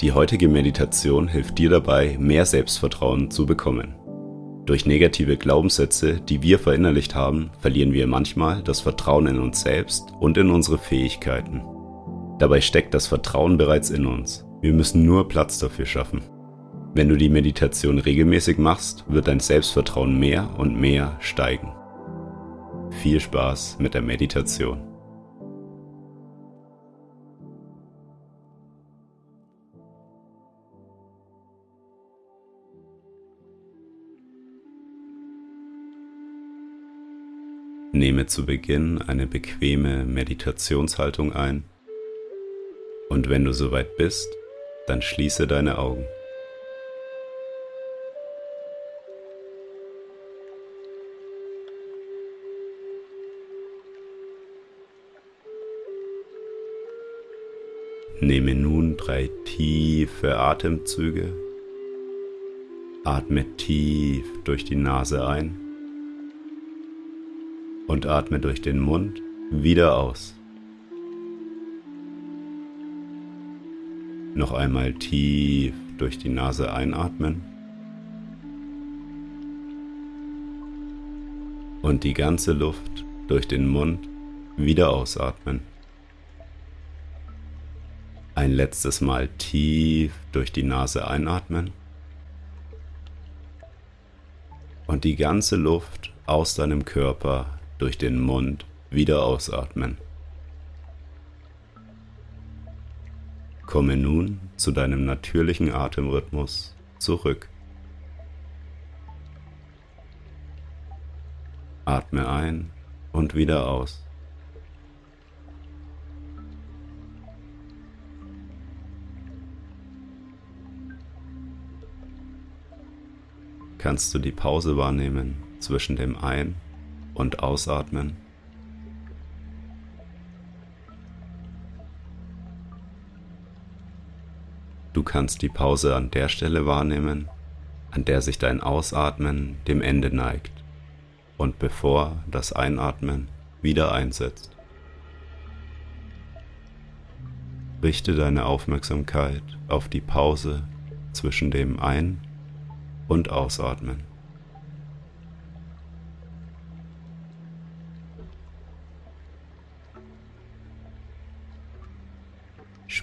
Die heutige Meditation hilft dir dabei, mehr Selbstvertrauen zu bekommen. Durch negative Glaubenssätze, die wir verinnerlicht haben, verlieren wir manchmal das Vertrauen in uns selbst und in unsere Fähigkeiten. Dabei steckt das Vertrauen bereits in uns. Wir müssen nur Platz dafür schaffen. Wenn du die Meditation regelmäßig machst, wird dein Selbstvertrauen mehr und mehr steigen. Viel Spaß mit der Meditation. Nehme zu Beginn eine bequeme Meditationshaltung ein und wenn du soweit bist, dann schließe deine Augen. Nehme nun drei tiefe Atemzüge. Atme tief durch die Nase ein und atme durch den Mund wieder aus. Noch einmal tief durch die Nase einatmen und die ganze Luft durch den Mund wieder ausatmen. Ein letztes Mal tief durch die Nase einatmen und die ganze Luft aus deinem Körper durch den Mund wieder ausatmen. Komme nun zu deinem natürlichen Atemrhythmus zurück. Atme ein und wieder aus. Kannst du die Pause wahrnehmen zwischen dem Ein- und ausatmen. Du kannst die Pause an der Stelle wahrnehmen, an der sich dein Ausatmen dem Ende neigt und bevor das Einatmen wieder einsetzt. Richte deine Aufmerksamkeit auf die Pause zwischen dem Ein- und Ausatmen.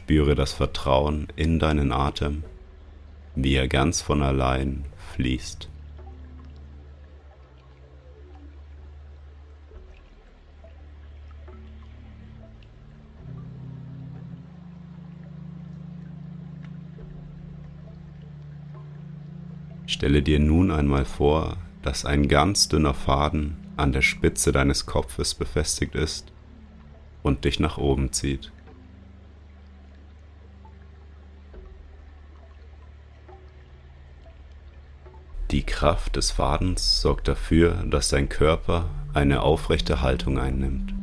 Spüre das Vertrauen in deinen Atem, wie er ganz von allein fließt. Stelle dir nun einmal vor, dass ein ganz dünner Faden an der Spitze deines Kopfes befestigt ist und dich nach oben zieht. Kraft des Fadens sorgt dafür, dass dein Körper eine aufrechte Haltung einnimmt.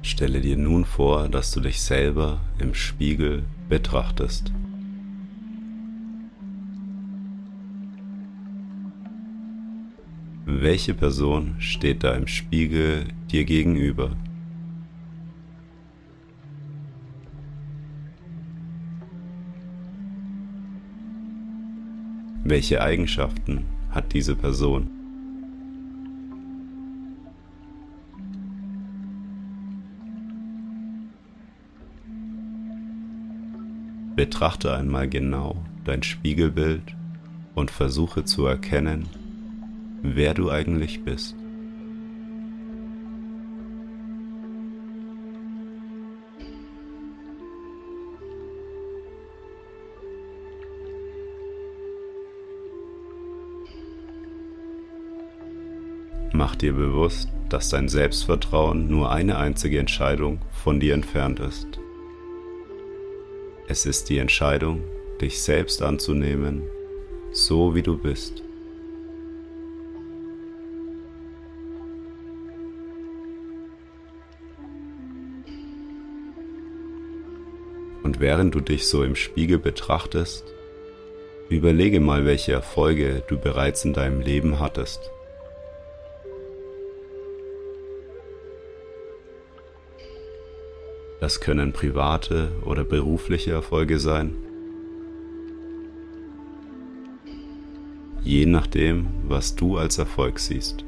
Stelle dir nun vor, dass du dich selber im Spiegel betrachtest. Welche Person steht da im Spiegel dir gegenüber? Welche Eigenschaften hat diese Person? Betrachte einmal genau dein Spiegelbild und versuche zu erkennen, wer du eigentlich bist. Mach dir bewusst, dass dein Selbstvertrauen nur eine einzige Entscheidung von dir entfernt ist. Es ist die Entscheidung, dich selbst anzunehmen, so wie du bist. Und während du dich so im Spiegel betrachtest, überlege mal, welche Erfolge du bereits in deinem Leben hattest. Das können private oder berufliche Erfolge sein. Je nachdem, was du als Erfolg siehst.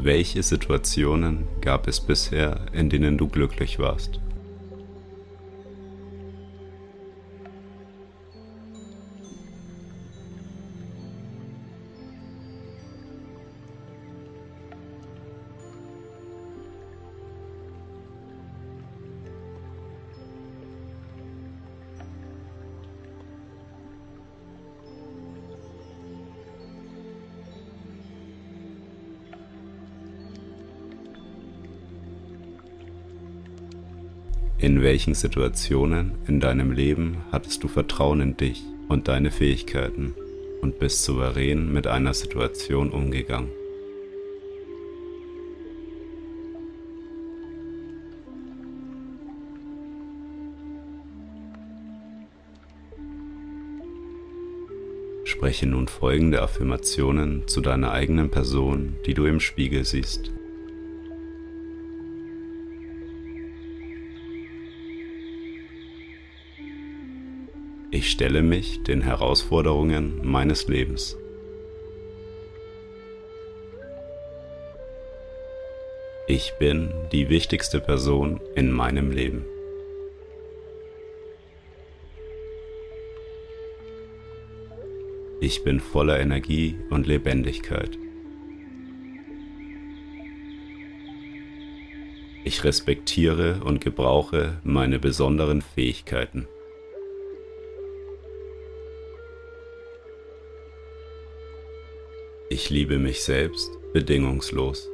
Welche Situationen gab es bisher, in denen du glücklich warst? In welchen Situationen in deinem Leben hattest du Vertrauen in dich und deine Fähigkeiten und bist souverän mit einer Situation umgegangen? Spreche nun folgende Affirmationen zu deiner eigenen Person, die du im Spiegel siehst. Ich stelle mich den Herausforderungen meines Lebens. Ich bin die wichtigste Person in meinem Leben. Ich bin voller Energie und Lebendigkeit. Ich respektiere und gebrauche meine besonderen Fähigkeiten. Ich liebe mich selbst bedingungslos.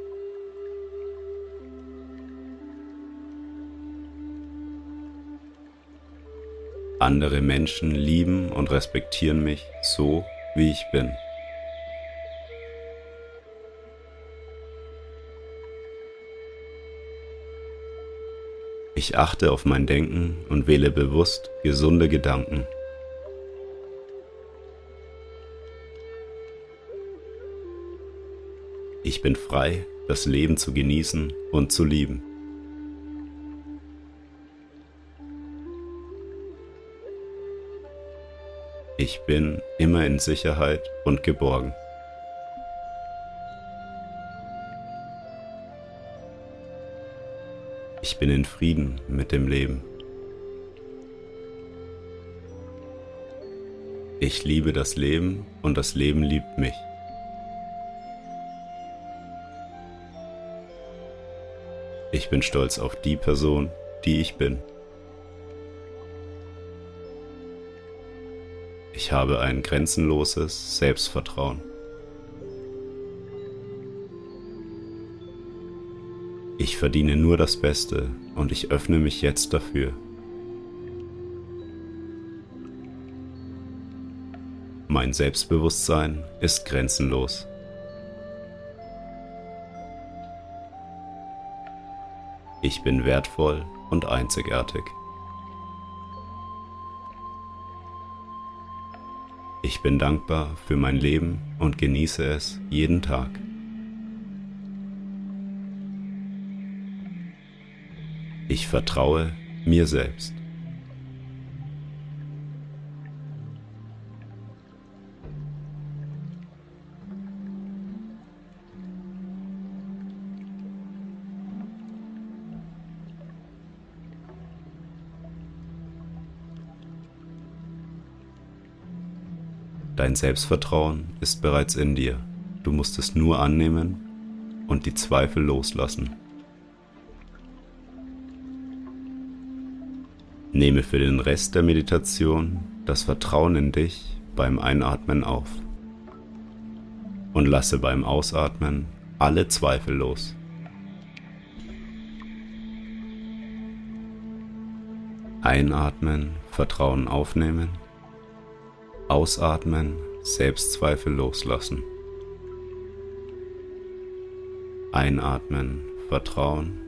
Andere Menschen lieben und respektieren mich so, wie ich bin. Ich achte auf mein Denken und wähle bewusst gesunde Gedanken. Ich bin frei, das Leben zu genießen und zu lieben. Ich bin immer in Sicherheit und geborgen. Ich bin in Frieden mit dem Leben. Ich liebe das Leben und das Leben liebt mich. Ich bin stolz auf die Person, die ich bin. Ich habe ein grenzenloses Selbstvertrauen. Ich verdiene nur das Beste und ich öffne mich jetzt dafür. Mein Selbstbewusstsein ist grenzenlos. Ich bin wertvoll und einzigartig. Ich bin dankbar für mein Leben und genieße es jeden Tag. Ich vertraue mir selbst. Dein Selbstvertrauen ist bereits in dir. Du musst es nur annehmen und die Zweifel loslassen. Nehme für den Rest der Meditation das Vertrauen in dich beim Einatmen auf und lasse beim Ausatmen alle Zweifel los. Einatmen, Vertrauen aufnehmen. Ausatmen, Selbstzweifel loslassen. Einatmen, Vertrauen.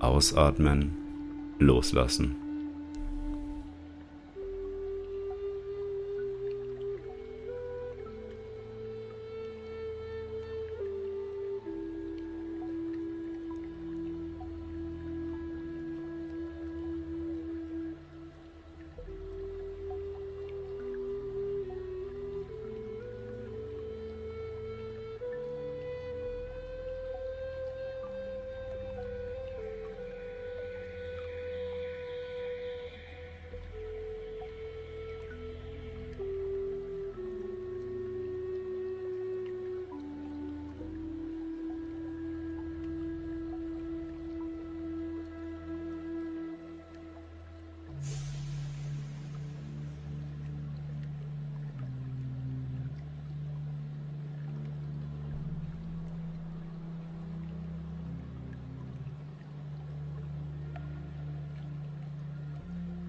Ausatmen, loslassen.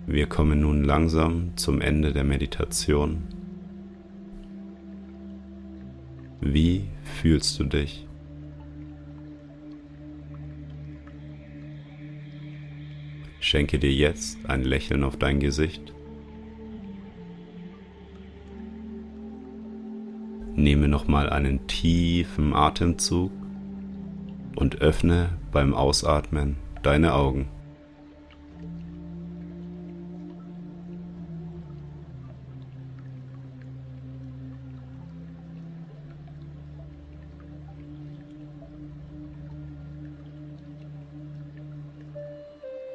Wir kommen nun langsam zum Ende der Meditation. Wie fühlst du dich? Schenke dir jetzt ein Lächeln auf dein Gesicht. Nehme nochmal einen tiefen Atemzug und öffne beim Ausatmen deine Augen.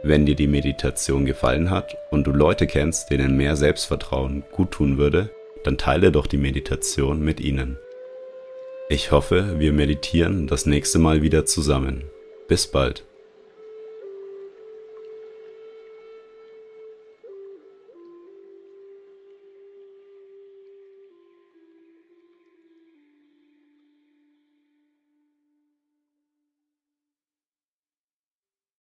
Wenn dir die Meditation gefallen hat und du Leute kennst, denen mehr Selbstvertrauen gut tun würde, dann teile doch die Meditation mit ihnen. Ich hoffe, wir meditieren das nächste Mal wieder zusammen. Bis bald.